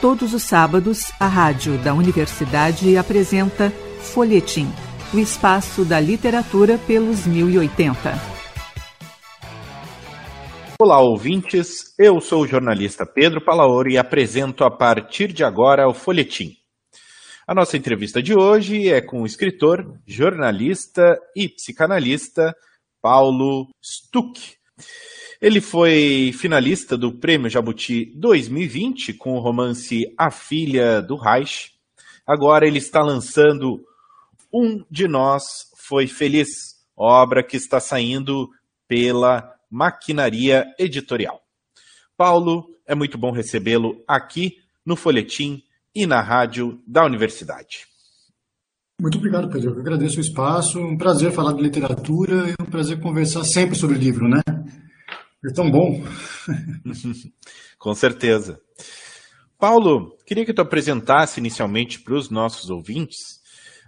Todos os sábados, a rádio da universidade apresenta Folhetim, o espaço da literatura pelos 1080. Olá, ouvintes. Eu sou o jornalista Pedro Palaoro e apresento a partir de agora o Folhetim. A nossa entrevista de hoje é com o escritor, jornalista e psicanalista Paulo Stuck. Ele foi finalista do Prêmio Jabuti 2020 com o romance A Filha do Reich. Agora ele está lançando Um de Nós Foi Feliz, obra que está saindo pela Maquinaria Editorial. Paulo, é muito bom recebê-lo aqui no Folhetim e na rádio da universidade. Muito obrigado, Pedro. Eu agradeço o espaço. Um prazer falar de literatura e um prazer conversar sempre sobre livro, né? É tão bom. Com certeza. Paulo, queria que tu apresentasse inicialmente para os nossos ouvintes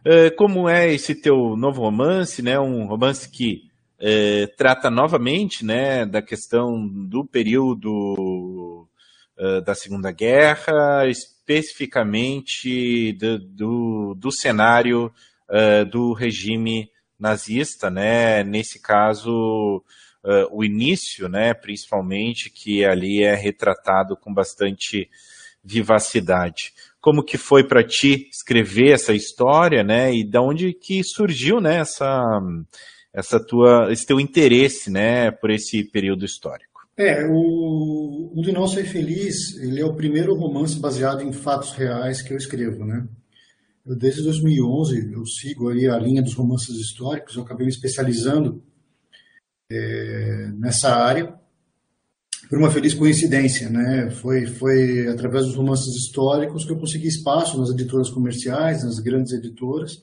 uh, como é esse teu novo romance, né? Um romance que uh, trata novamente, né, da questão do período uh, da Segunda Guerra, especificamente do, do, do cenário do regime nazista, né? Nesse caso uh, o início, né, principalmente, que ali é retratado com bastante vivacidade. Como que foi para ti escrever essa história, né, e da onde que surgiu, né, essa, essa tua, esse teu interesse, né, por esse período histórico? É, o, o De Nós Ser Feliz, ele é o primeiro romance baseado em fatos reais que eu escrevo, né? Desde 2011 eu sigo aí a linha dos romances históricos, eu acabei me especializando é, nessa área por uma feliz coincidência, né? Foi foi através dos romances históricos que eu consegui espaço nas editoras comerciais, nas grandes editoras.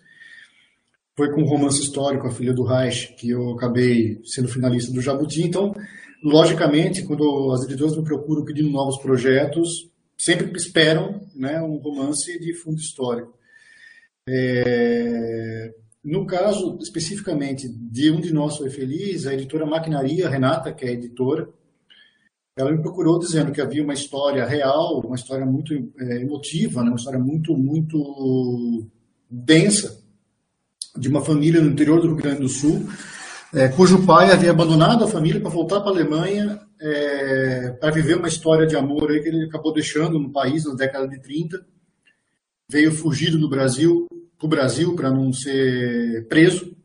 Foi com o romance histórico A Filha do Reich que eu acabei sendo finalista do Jabuti. Então, logicamente, quando as editoras me procuram pedindo novos projetos, sempre esperam, né, um romance de fundo histórico. É, no caso, especificamente, de Um de Nós Foi Feliz, a editora Maquinaria, Renata, que é editora, ela me procurou dizendo que havia uma história real, uma história muito é, emotiva, né? uma história muito, muito densa, de uma família no interior do Rio Grande do Sul, é, cujo pai havia abandonado a família para voltar para a Alemanha é, para viver uma história de amor que ele acabou deixando no país na década de 30. Veio fugido do Brasil, para o Brasil para não ser preso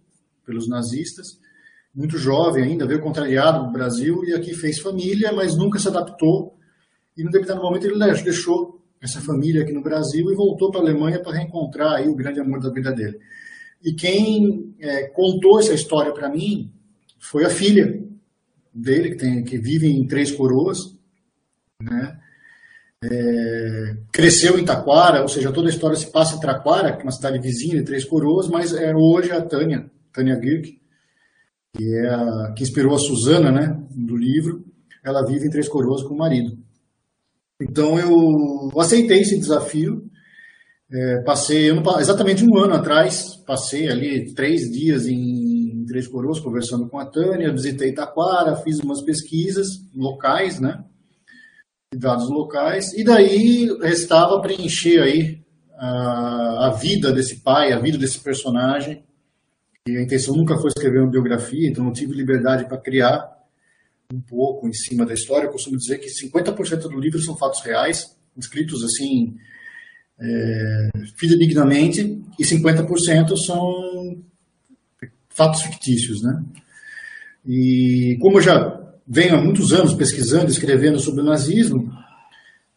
pelos nazistas. Muito jovem ainda, veio contrariado no Brasil e aqui fez família, mas nunca se adaptou. E no determinado momento ele deixou essa família aqui no Brasil e voltou para a Alemanha para reencontrar aí o grande amor da vida dele. E quem é, contou essa história para mim foi a filha dele, que, tem, que vive em Três Coroas, né? É, cresceu em Taquara, ou seja, toda a história se passa em Taquara, que é uma cidade vizinha de Três Coroas, mas é hoje a Tânia, Tânia Girk, que é a, que inspirou a Suzana, né, do livro, ela vive em Três Coroas com o marido. Então eu aceitei esse desafio, é, passei exatamente um ano atrás, passei ali três dias em Três Coroas conversando com a Tânia, visitei Taquara, fiz umas pesquisas locais, né, dados locais, e daí restava preencher aí a, a vida desse pai, a vida desse personagem, e a intenção nunca foi escrever uma biografia, então não tive liberdade para criar um pouco em cima da história. Eu costumo dizer que 50% do livro são fatos reais, escritos assim, é, fidedignamente, e 50% são fatos fictícios, né? E como eu já venho há muitos anos pesquisando, escrevendo sobre o nazismo.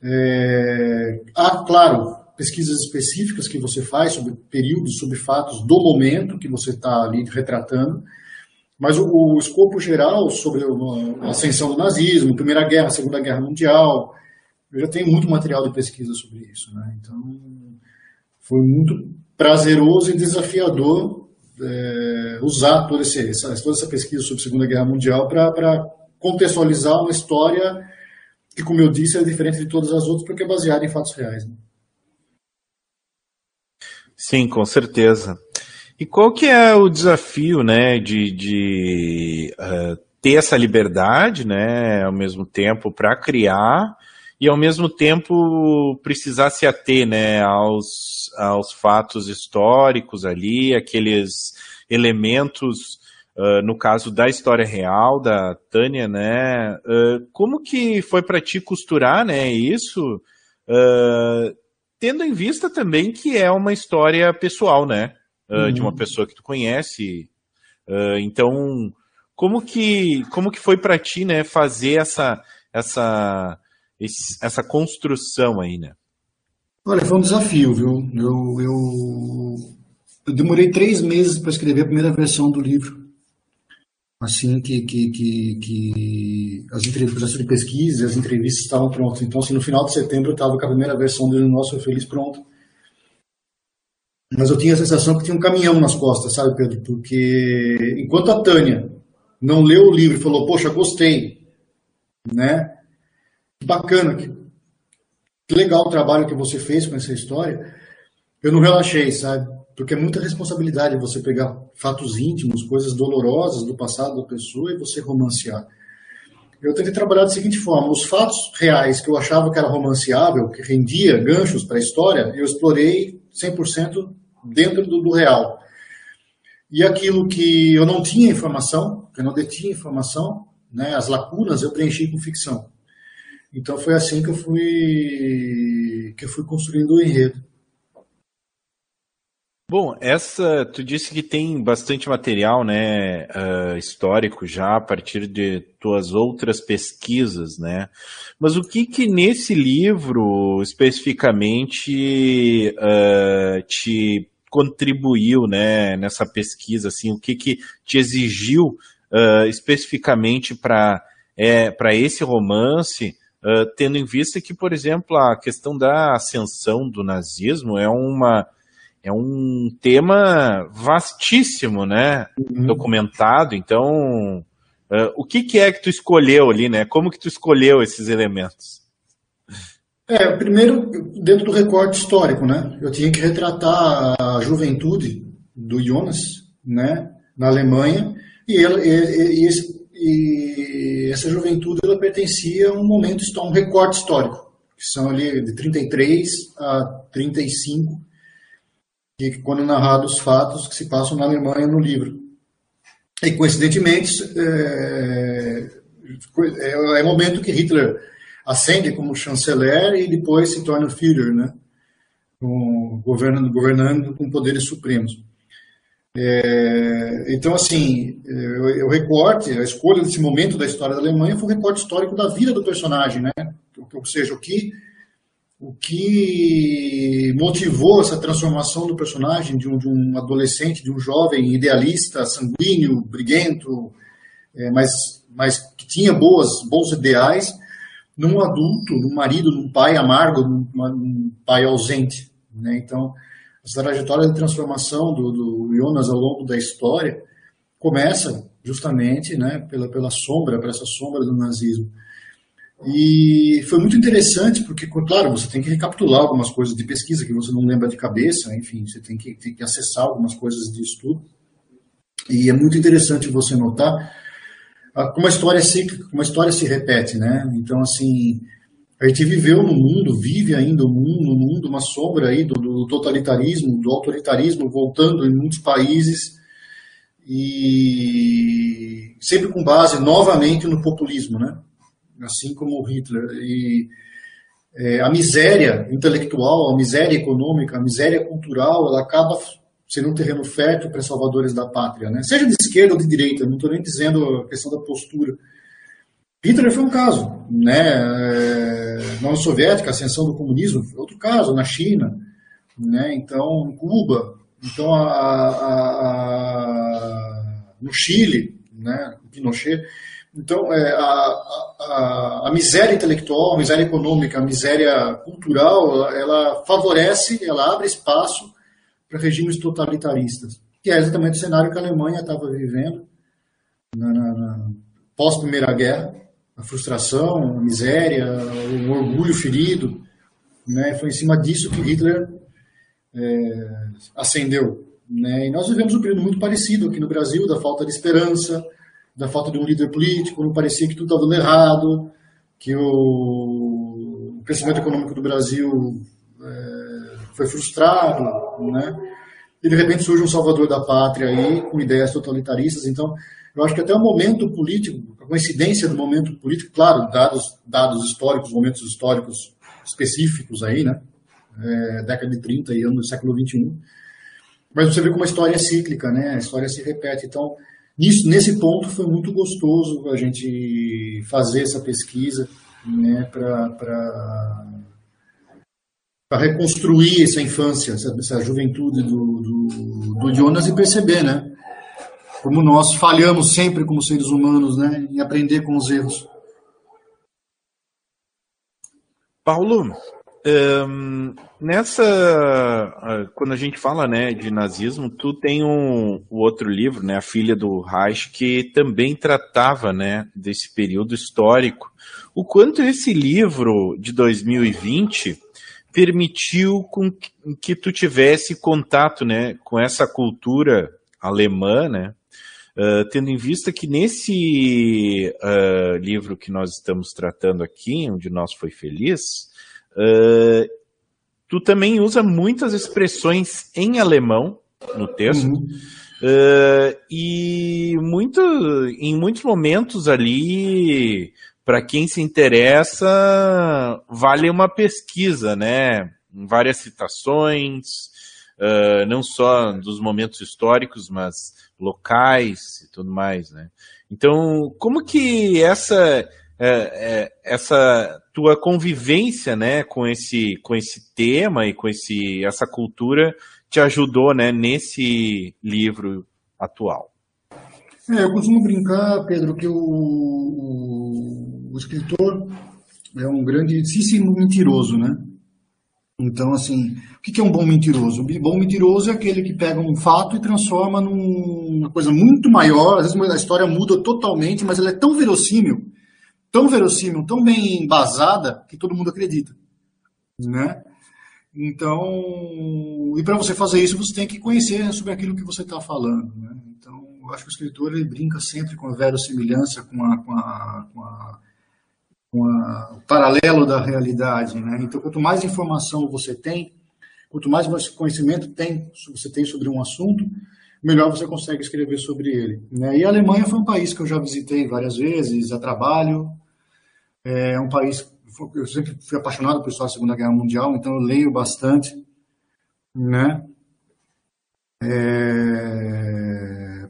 É, há, claro, pesquisas específicas que você faz sobre períodos, sobre fatos do momento que você está ali retratando, mas o, o, escopo geral sobre a ascensão do nazismo, Primeira Guerra, Segunda Guerra Mundial, eu já tenho muito material de pesquisa sobre isso. Né? Então, foi muito prazeroso e desafiador é, usar toda, essa, toda essa pesquisa sobre a Segunda Guerra Mundial para contextualizar uma história que, como eu disse, é diferente de todas as outras porque é baseada em fatos reais. Né? Sim, com certeza. E qual que é o desafio, né, de, de uh, ter essa liberdade, né, ao mesmo tempo para criar e ao mesmo tempo precisar se ater né, aos, aos fatos históricos ali, aqueles elementos, uh, no caso da história real da Tânia, né? Uh, como que foi para ti costurar né, isso, uh, tendo em vista também que é uma história pessoal, né? Uhum. De uma uhum. pessoa que tu conhece. então, como que, como que foi para ti, né, fazer essa, essa, essa construção aí, né? Olha, foi um desafio, viu? Eu, eu, eu demorei três meses para escrever a primeira versão do livro. Assim que, que, que, que as entrevistas de pesquisa, as entrevistas estavam prontas. Então, assim, no final de setembro eu estava com a primeira versão do Nosso Feliz pronto. Mas eu tinha a sensação que tinha um caminhão nas costas, sabe, Pedro? Porque enquanto a Tânia não leu o livro e falou, poxa, gostei, né? Que bacana, que, que legal o trabalho que você fez com essa história. Eu não relaxei, sabe? Porque é muita responsabilidade você pegar fatos íntimos, coisas dolorosas do passado da pessoa e você romancear. Eu tentei trabalhar da seguinte forma: os fatos reais que eu achava que era romanceável, que rendia ganchos para a história, eu explorei 100% dentro do, do real. E aquilo que eu não tinha informação, que eu não detinha informação, né, as lacunas eu preenchi com ficção. Então foi assim que eu fui que eu fui construindo o enredo. Bom, essa tu disse que tem bastante material, né, uh, histórico já a partir de tuas outras pesquisas, né? Mas o que que nesse livro especificamente uh, te contribuiu né, nessa pesquisa? Assim, o que, que te exigiu uh, especificamente para é, esse romance, tendo em vista que, por exemplo, a questão da ascensão do nazismo é uma é um tema vastíssimo, né? Uhum. Documentado. Então, uh, o que, que é que tu escolheu ali, né? Como que tu escolheu esses elementos? É, primeiro, dentro do recorte histórico, né? Eu tinha que retratar a juventude do Jonas, né? Na Alemanha, e, ela, e, e, e essa juventude ela pertencia a um momento, a um recorte histórico, que são ali de 33 a 35, que quando narrados os fatos que se passam na Alemanha no livro. E coincidentemente, é, é, é o momento que Hitler ascende como chanceler e depois se torna Führer, né? Governando, governando com poderes supremos. É, então, assim, o recorte, a escolha desse momento da história da Alemanha foi um recorte histórico da vida do personagem, né? Ou seja, o que, o que motivou essa transformação do personagem de um, de um adolescente, de um jovem idealista, sanguíneo, briguento, é, mas, mas que tinha boas, bons ideais, num adulto, num marido, num pai amargo, num, num pai ausente. Né? Então, essa trajetória de transformação do, do Jonas ao longo da história começa justamente né, pela, pela sombra, por essa sombra do nazismo. E foi muito interessante, porque, claro, você tem que recapitular algumas coisas de pesquisa que você não lembra de cabeça, enfim, você tem que, tem que acessar algumas coisas de estudo. E é muito interessante você notar como a história cíclica, como a história se repete, né? Então, assim, a gente viveu no mundo, vive ainda o mundo, no mundo, uma sombra aí do, do totalitarismo, do autoritarismo voltando em muitos países e sempre com base novamente no populismo, né? Assim como Hitler e é, a miséria intelectual, a miséria econômica, a miséria cultural, ela acaba sendo um terreno fértil para salvadores da pátria, né? seja de esquerda ou de direita, não estou nem dizendo a questão da postura. Hitler foi um caso, né? É, na União Soviética, a ascensão do comunismo foi outro caso, na China, né? então, Cuba, então, a, a, a, no Chile, né? Pinochet. Então, é, a, a, miséria intelectual, a miséria econômica, a miséria cultural, ela favorece, ela abre espaço para regimes totalitaristas, que é exatamente o cenário que a Alemanha estava vivendo na, na, na pós-Primeira Guerra, a frustração, a miséria, o orgulho ferido. Né? Foi em cima disso que Hitler é, ascendeu. Né? E nós vivemos um período muito parecido aqui no Brasil, da falta de esperança, da falta de um líder político, parecia que tudo estava dando errado, que o crescimento econômico do Brasil é, foi frustrado, né? E de repente surge um salvador da pátria aí com ideias totalitaristas. Então, eu acho que até o momento político, a coincidência do momento político, claro, dados dados históricos, momentos históricos específicos aí, né? É, década de 30 e ano do século 21. Mas você vê como a história é cíclica, né? A história se repete. Então, nisso, nesse ponto foi muito gostoso a gente fazer essa pesquisa, né, para reconstruir essa infância, essa, essa juventude do, do, do, Jonas e perceber, né, como nós falhamos sempre como seres humanos, né, em aprender com os erros. Paulo, um, nessa, ah, quando a gente fala né, de nazismo, tu tem um, um outro livro, né, A Filha do Reich, que também tratava né, desse período histórico. O quanto esse livro de 2020 permitiu com que, que tu tivesse contato né, com essa cultura alemã, né, Uh, tendo em vista que nesse uh, livro que nós estamos tratando aqui, onde nós foi feliz, Uh, tu também usa muitas expressões em alemão no texto. Uhum. Uh, e muito, em muitos momentos ali, para quem se interessa, vale uma pesquisa, né? Várias citações, uh, não só dos momentos históricos, mas locais e tudo mais, né? Então, como que essa é, é, essa tua convivência, né, com esse, com esse tema e com esse, essa cultura te ajudou, né, nesse livro atual? É, eu costumo brincar, Pedro, que o, o, o escritor é um grandíssimo mentiroso, né? Então, assim, o que é um bom mentiroso? Um bom mentiroso é aquele que pega um fato e transforma numa coisa muito maior. Às vezes a história muda totalmente, mas ela é tão verossímil tão verossímil, tão bem embasada, que todo mundo acredita. Né? Então, e para você fazer isso, você tem que conhecer sobre aquilo que você está falando. Né? Então, eu acho que o escritor ele brinca sempre com a verossimilhança, com, a, com, a, com, a, o paralelo da realidade. Né? Então, quanto mais informação você tem, quanto mais conhecimento tem, você tem sobre um assunto, melhor você consegue escrever sobre ele. Né? E a Alemanha foi um país que eu já visitei várias vezes a trabalho, é um país, eu sempre fui apaixonado por história da Segunda Guerra Mundial, então eu leio bastante, né? É,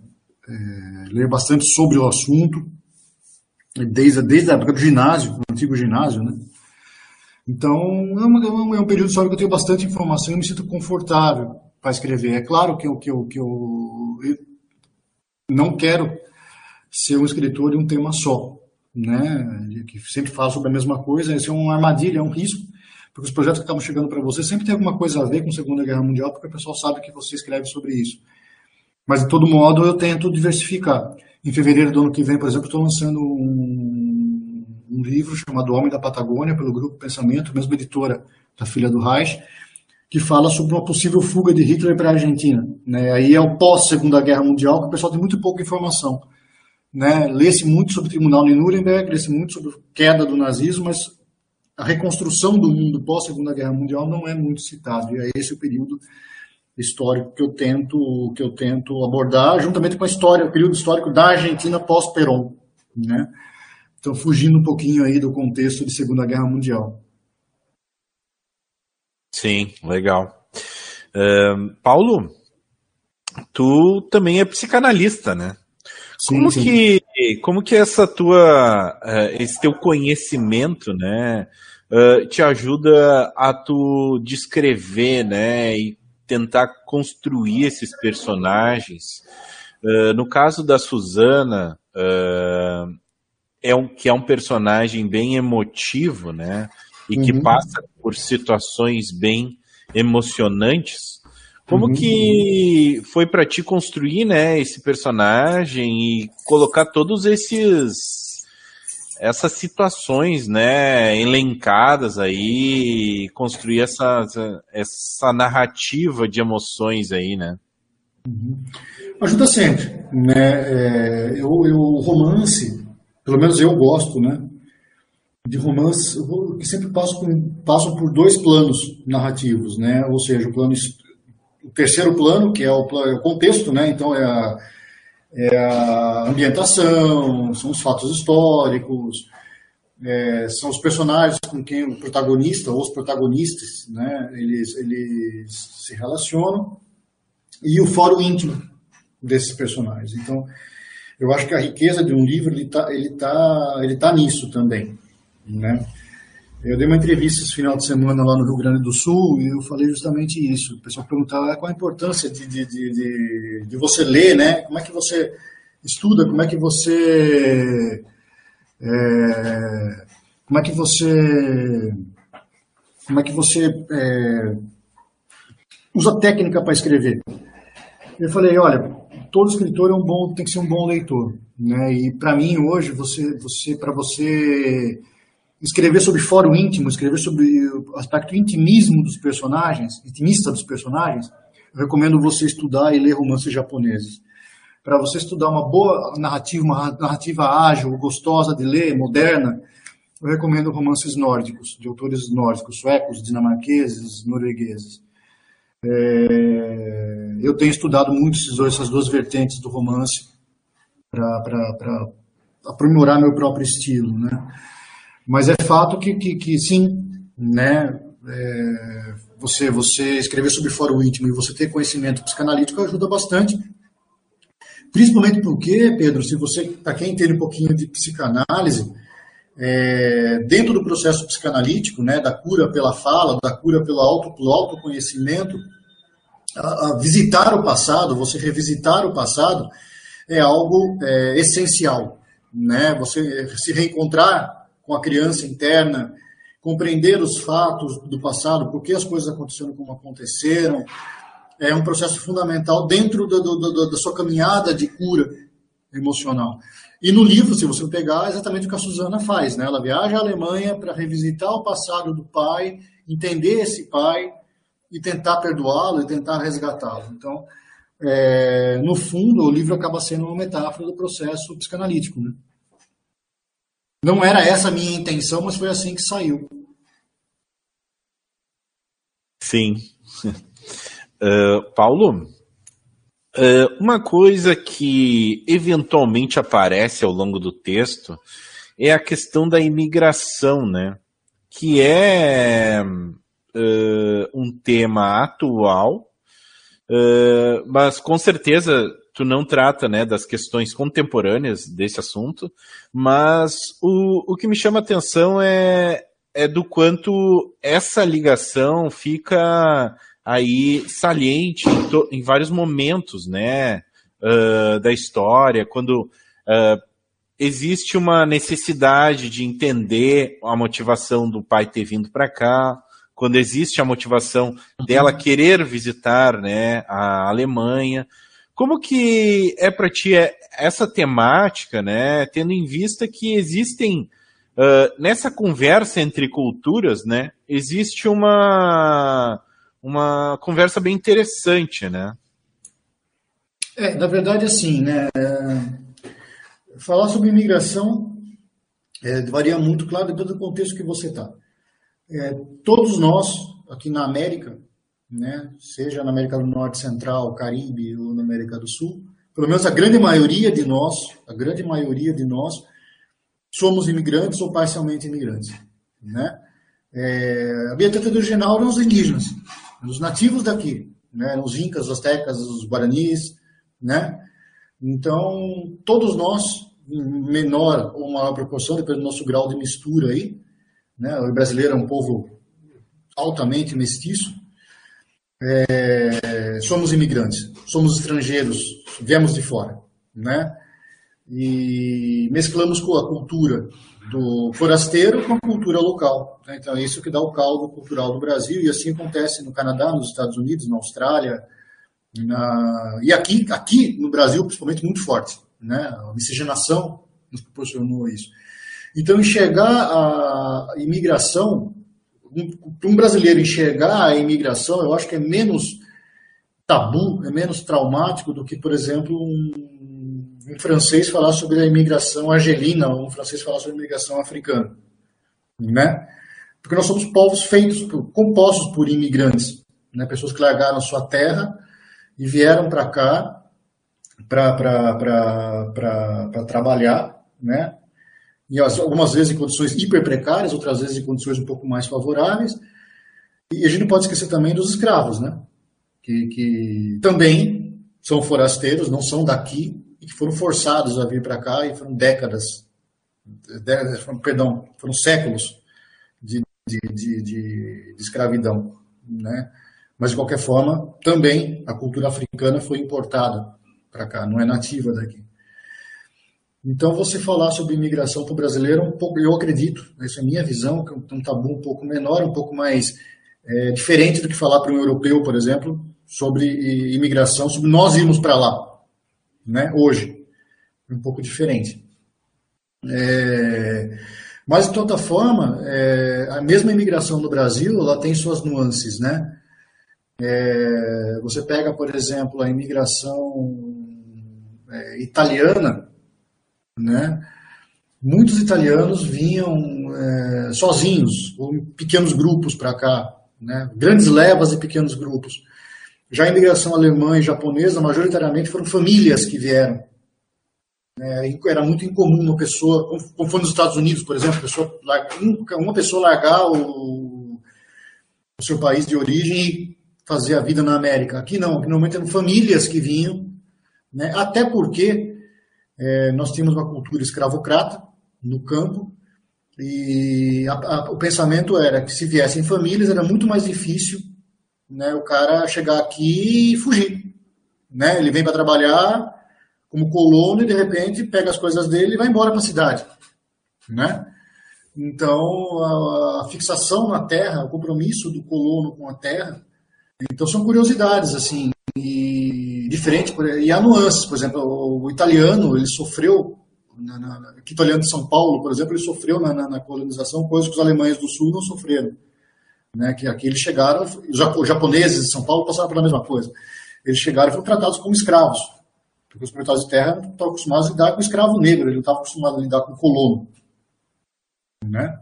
é, leio bastante sobre o assunto, desde, desde a época do ginásio, do antigo ginásio, né? Então, é, uma, é um período histórico que eu tenho bastante informação e me sinto confortável para escrever. É claro que eu, que, eu, que eu, eu não quero ser um escritor de um tema só né, que sempre fala sobre a mesma coisa, esse é uma armadilha, é um risco, porque os projetos que acabam chegando para você sempre tem alguma coisa a ver com a Segunda Guerra Mundial, porque o pessoal sabe que você escreve sobre isso. Mas, de todo modo, eu tento diversificar. Em fevereiro do ano que vem, por exemplo, estou lançando um, um, livro chamado Homem da Patagônia, pelo Grupo Pensamento, mesma editora da Filha do Reich, que fala sobre uma possível fuga de Hitler para a Argentina. Né? Aí é o pós-Segunda Guerra Mundial, que o pessoal tem muito pouca informação né, lê-se muito sobre o Tribunal de Nuremberg, lê-se muito sobre a queda do nazismo, mas a reconstrução do mundo pós Segunda Guerra Mundial não é muito citado. E é esse o período histórico que eu tento que eu tento abordar, juntamente com a história, o período histórico da Argentina pós Perón, né? Então, fugindo um pouquinho aí do contexto de Segunda Guerra Mundial. Sim, legal. Uh, Paulo, tu também é psicanalista, né? Como sim, que como que essa tua uh, esse teu conhecimento, né, uh, te ajuda a tu descrever, né, e tentar construir esses personagens? Uh, no caso da Susana, é um que é um personagem bem emotivo, né, e uhum. que passa por situações bem emocionantes. Como uhum. que foi para ti construir, né, esse personagem e colocar todos esses essas situações, né, elencadas aí, construir essa, essa narrativa de emoções aí, né? Uhum. Ajuda sempre, né? É, eu, eu, o romance, pelo menos eu gosto, né? de romance que sempre passam por, passam por dois planos narrativos, né? Ou seja, o plano o terceiro plano, que é o, plano, é o contexto, né? Então é a, é a ambientação, são os fatos históricos, é, são os personagens com quem o protagonista ou os protagonistas, né? Eles eles se relacionam e o fórum íntimo desses personagens. Então eu acho que a riqueza de um livro ele está ele tá, ele tá nisso também, né? Eu dei uma entrevista esse final de semana lá no Rio Grande do Sul e eu falei justamente isso. O pessoal perguntava ah, qual a importância de, de, de, de, você ler, né? Como é que você estuda, como é que você... É, como é que você... Como é que você é, usa técnica para escrever? Eu falei, olha, todo escritor é um bom, tem que ser um bom leitor, né? E para mim hoje, você, você, para você escrever sobre fórum íntimo, escrever sobre o aspecto intimismo dos personagens, intimista dos personagens, eu recomendo você estudar e ler romances japoneses. Para você estudar uma boa narrativa, uma narrativa ágil, gostosa de ler, moderna, eu recomendo romances nórdicos, de autores nórdicos, suecos, dinamarqueses, noruegueses. É, eu tenho estudado muito essas duas vertentes do romance para aprimorar meu próprio estilo, né? Mas é fato que, que, que sim, né? É, você, você escrever sobre fórum íntimo e você ter conhecimento psicanalítico ajuda bastante. Principalmente porque, Pedro, se você, para quem entende um pouquinho de psicanálise, é, dentro do processo psicanalítico, né, da cura pela fala, da cura pelo, auto, pelo autoconhecimento, a, a visitar o passado, você revisitar o passado, é algo é, essencial. Né? Você se reencontrar com a criança interna, compreender os fatos do passado, por que as coisas aconteceram como aconteceram, é um processo fundamental dentro do, do, do, da sua caminhada de cura emocional. E no livro, se você pegar, é exatamente o que a Suzana faz, né? Ela viaja à Alemanha para revisitar o passado do pai, entender esse pai e tentar perdoá-lo e tentar resgatá-lo. Então, é, no fundo, o livro acaba sendo uma metáfora do processo psicanalítico, né? Não era essa a minha intenção, mas foi assim que saiu. Sim. Uh, Paulo, uh, uma coisa que eventualmente aparece ao longo do texto é a questão da imigração, né? Que é uh, um tema atual, mas com certeza tu não trata né, das questões contemporâneas desse assunto, mas o, o que me chama atenção é, é do quanto essa ligação fica aí saliente em, to, em vários momentos né, uh, da história, quando uh, existe uma necessidade de entender a motivação do pai ter vindo para cá, quando existe a motivação dela querer visitar né, a Alemanha, como que é para ti essa temática, né, tendo em vista que existem uh, nessa conversa entre culturas, né, existe uma uma conversa bem interessante, né? É, na verdade, assim, né, falar sobre imigração é, varia muito, claro, depende do contexto que você está. É, todos nós, aqui na América, né, seja na América do Norte, Central, Caribe ou na América do Sul, pelo menos a grande maioria de nós, a grande maioria de nós, somos imigrantes ou parcialmente imigrantes, né? É, a biblioteca original eram os indígenas, os nativos daqui, né? Os incas, os astecas, os guaranis, né? Então, todos nós, em menor ou maior proporção, dependendo do nosso grau de mistura aí, né? O brasileiro é um povo altamente mestiço, é, somos imigrantes, somos estrangeiros, viemos de fora, né? E mesclamos com a cultura do forasteiro com a cultura local. Né? Então, é isso que dá o caldo cultural do Brasil, e assim acontece no Canadá, nos Estados Unidos, na Austrália, na... e aqui, aqui no Brasil, principalmente, muito forte. Né? A miscigenação nos proporcionou isso. Então, enxergar a imigração um brasileiro enxergar a imigração, eu acho que é menos tabu, é menos traumático do que, por exemplo, um, um francês falar sobre a imigração argelina ou um francês falar sobre a imigração africana. né? Porque nós somos povos feitos, compostos por imigrantes, né? Pessoas que largaram sua terra e vieram para cá para trabalhar, né? E algumas vezes em condições hiper precárias, outras vezes em condições um pouco mais favoráveis. E a gente não pode esquecer também dos escravos, né? Que, que também são forasteiros, não são daqui, e que foram forçados a vir para cá e foram décadas, décadas foram, perdão, foram séculos de, de, de, de, de escravidão, né? Mas, de qualquer forma, também a cultura africana foi importada para cá, não é nativa daqui. Então, você falar sobre imigração para o brasileiro, um pouco, eu acredito, essa é a minha visão, que é um tabu um pouco menor, um pouco mais é, diferente do que falar para um europeu, por exemplo, sobre imigração, sobre nós irmos para lá, né, hoje. É um pouco diferente. É, mas, de toda forma, é, a mesma imigração no Brasil, ela tem suas nuances, né? É, você pega, por exemplo, a imigração é, italiana, né? Muitos italianos vinham é, sozinhos ou em pequenos grupos para cá, né? Grandes levas e pequenos grupos. Já a imigração alemã e japonesa, majoritariamente foram famílias que vieram. É, era muito incomum uma pessoa, como foi nos Estados Unidos, por exemplo, pessoa, uma pessoa largar o, o seu país de origem e fazer a vida na América. Aqui não, aqui normalmente eram famílias que vinham, né? até porque é, nós tínhamos uma cultura escravocrata no campo, e a, a, o pensamento era que se viessem famílias era muito mais difícil né, o cara chegar aqui e fugir. Né? Ele vem para trabalhar como colono e de repente pega as coisas dele e vai embora para a cidade. Né? Então, a, a, fixação na terra, o compromisso do colono com a terra, então são curiosidades, assim, e diferente, e há nuances, por exemplo, o, o italiano, ele sofreu, na, na, o italiano de São Paulo, por exemplo, ele sofreu na, na, colonização coisas que os alemães do sul não sofreram, né, que aqui eles chegaram, os japoneses de São Paulo passaram pela mesma coisa, eles chegaram e foram tratados como escravos, porque os proprietários de terra não estavam acostumados a lidar com escravo negro, eles não estavam acostumados a lidar com colono, né,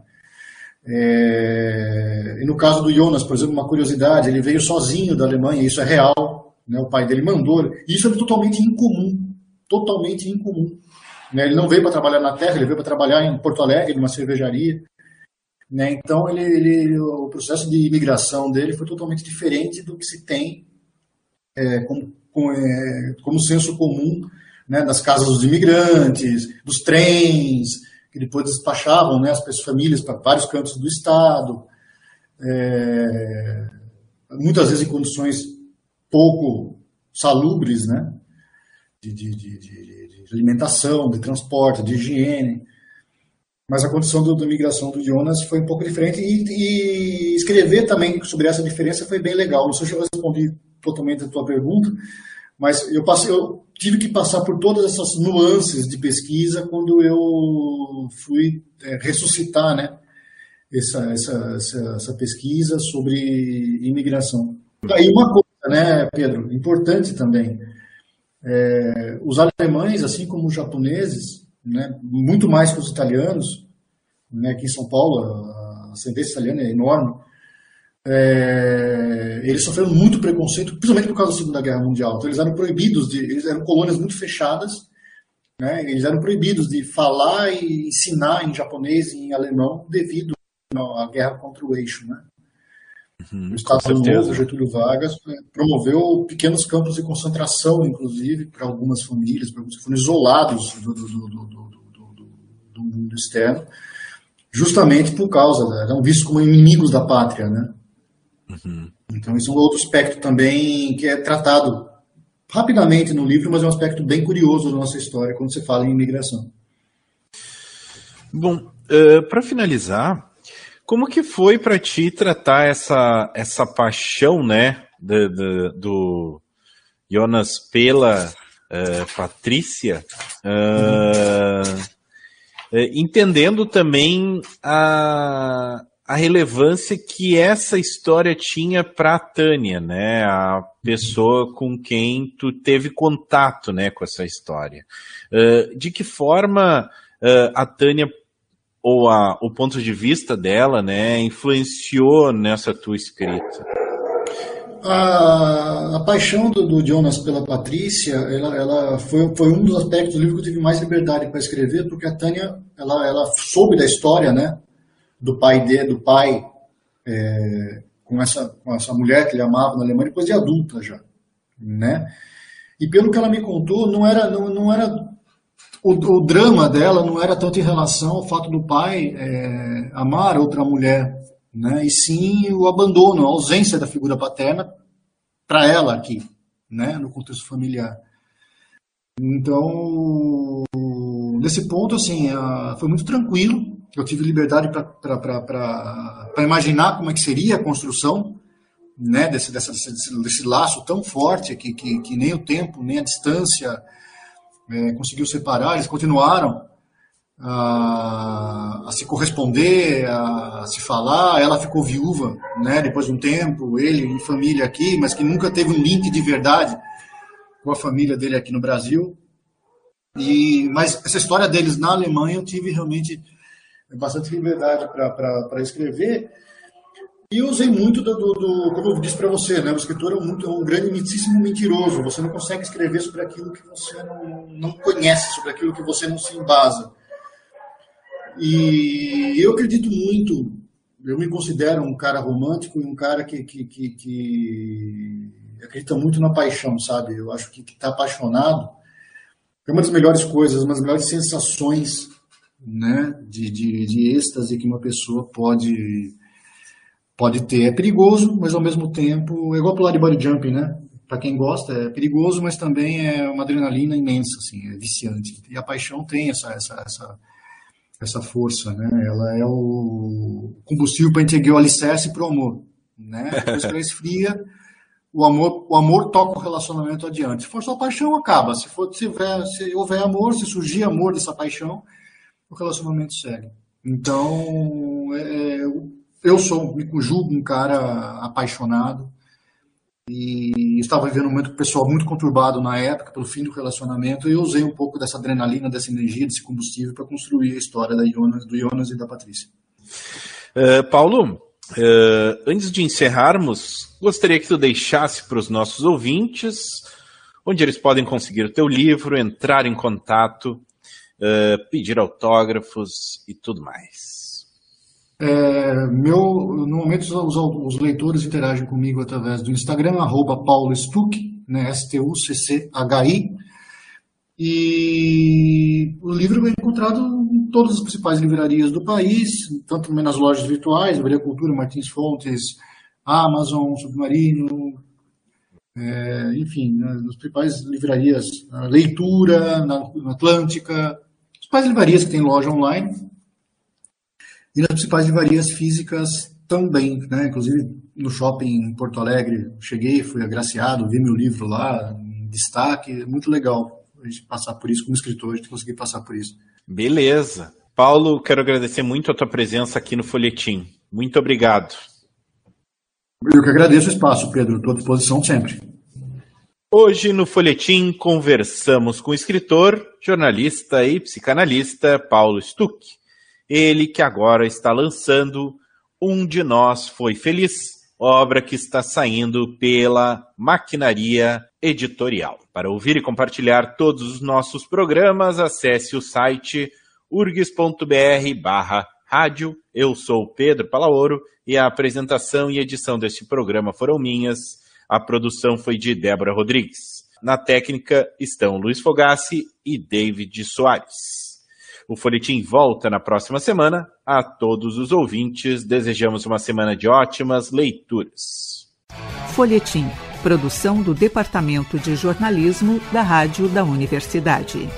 é... E no caso do Jonas, por exemplo, uma curiosidade, ele veio sozinho da Alemanha, isso é real, né? o pai dele mandou, isso é totalmente incomum, totalmente incomum. Né? Ele não veio para trabalhar na terra, ele veio para trabalhar em Porto Alegre, numa cervejaria. Né? Então, ele, ele, o processo de imigração dele foi totalmente diferente do que se tem é, como, como, é, como senso comum né? das casas dos imigrantes, dos trens, que depois despachavam né, as famílias para vários cantos do estado, é, muitas vezes em condições pouco salubres, né, de, de, de, de, alimentação, de transporte, de higiene. Mas a condição da migração do Jonas foi um pouco diferente e, e, escrever também sobre essa diferença foi bem legal. Não sei se eu respondi totalmente a tua pergunta, mas eu, passei, eu tive que passar por todas essas nuances de pesquisa quando eu fui é, ressuscitar né, essa, essa, essa, essa, pesquisa sobre imigração. Daí uma coisa, né, Pedro, importante também. É, os alemães, assim como os japoneses, né, muito mais que os italianos, né, aqui em São Paulo a ascendência italiana é enorme, é, eles sofreram muito preconceito, principalmente por causa da Segunda Guerra Mundial. Então eles eram proibidos de, eles eram colônias muito fechadas, né? Eles eram proibidos de falar e ensinar em japonês e em alemão devido à guerra contra o eixo, né? Uhum, o Estado Novo, Getúlio Vargas, né, promoveu pequenos campos de concentração, inclusive, para algumas famílias, para alguns que foram isolados do, do, do, do, mundo externo, justamente por causa, eram vistos como inimigos da pátria, né? Uhum. Então, isso é um outro aspecto também que é tratado rapidamente no livro, mas é um aspecto bem curioso da nossa história quando se fala em imigração. Bom, uh, eh, para finalizar, como que foi para ti tratar essa, essa paixão, né, do, do, do Jonas pela uh, Patrícia, uh, entendendo também a, a relevância que essa história tinha para a Tânia, né? A pessoa com quem tu teve contato, né, com essa história. Uh, de que forma uh, a Tânia ou a, o ponto de vista dela, né, influenciou nessa tua escrita? A, a paixão do, do, Jonas pela Patrícia, ela, ela foi, foi, um dos aspectos do livro que eu tive mais liberdade para escrever, porque a Tânia, ela, ela soube da história, né, do pai de, do pai é, com essa com essa mulher que ele amava na Alemanha depois de adulta já, né? E pelo que ela me contou, não era não, não era o, o, drama dela não era tanto em relação ao fato do pai é, amar outra mulher, né? E sim o abandono, a ausência da figura paterna para ela aqui, né? No contexto familiar. Então, nesse ponto, assim, foi muito tranquilo. Eu tive liberdade para imaginar como é que seria a construção né, desse, desse, desse, laço tão forte que, que, que nem o tempo, nem a distância é, conseguiu separar, eles continuaram a, a, se corresponder, a, a, se falar. Ela ficou viúva, né, depois de um tempo, ele em família aqui, mas que nunca teve um link de verdade com a família dele aqui no Brasil. E, mas essa história deles na Alemanha eu tive realmente bastante liberdade para escrever. E usei muito do, do, do como eu disse para você, né? O escritor é muito, é um grande, muitíssimo mentiroso. Você não consegue escrever sobre aquilo que você não, não conhece, sobre aquilo que você não se embasa. E eu acredito muito, eu me considero um cara romântico e um cara que, que, que, que acredita muito na paixão, sabe? Eu acho que estar tá apaixonado é uma das melhores coisas, uma das melhores sensações né, de, de, de êxtase que uma pessoa pode pode ter. É perigoso, mas ao mesmo tempo, é igual pular de body jumping, né? Para quem gosta, é perigoso, mas também é uma adrenalina imensa, assim, é viciante. E a paixão tem essa, essa, essa, essa força, né? Ela é o combustível para entregar o alicerce para o amor, né? Depois que ela esfria, o amor, o amor toca o relacionamento adiante. Se for só paixão, acaba. Se, for, se, houver, se houver amor, se surgir amor dessa paixão, o relacionamento segue. Então, é, é eu sou, me julgo um cara apaixonado e estava vivendo um momento pessoal muito conturbado na época, pelo fim do relacionamento, e eu usei um pouco dessa adrenalina, dessa energia, desse combustível para construir a história da Jonas, do Jonas e da Patrícia. Uh, Paulo, uh, antes de encerrarmos, gostaria que tu deixasse para os nossos ouvintes onde eles podem conseguir o teu livro, entrar em contato, uh, pedir autógrafos e tudo mais. É, meu, no momento, os, os, leitores interagem comigo através do Instagram, arroba Paulo Stuck, né, S-T-U-C-C-H-I. E o livro é encontrado em todas as principais livrarias do país, tanto nas lojas virtuais, Livraria Cultura, Martins Fontes, Amazon, Submarino, é, enfim, nas principais livrarias, Leitura, na, na Atlântica, as principais livrarias que têm loja online, e nas principais livrarias físicas também, né? Inclusive no shopping em Porto Alegre, cheguei, fui agraciado, vi meu livro lá, em destaque, muito legal a gente passar por isso como escritor, a gente conseguir passar por isso. Beleza. Paulo, quero agradecer muito a tua presença aqui no Folhetim. Muito obrigado. Eu que agradeço o espaço, Pedro. Estou à disposição sempre. Hoje no Folhetim conversamos com o escritor, jornalista e psicanalista Paulo Stuck. Ele que agora está lançando Um de Nós Foi Feliz, obra que está saindo pela Maquinaria Editorial. Para ouvir e compartilhar todos os nossos programas, acesse o site urgs.br barra rádio. Eu sou Pedro Palaoro e a apresentação e edição deste programa foram minhas. A produção foi de Débora Rodrigues. Na técnica estão Luiz Fogassi e David Soares. O Folhetim volta na próxima semana. A todos os ouvintes, desejamos uma semana de ótimas leituras. Folhetim, produção do Departamento de Jornalismo da Rádio da Universidade.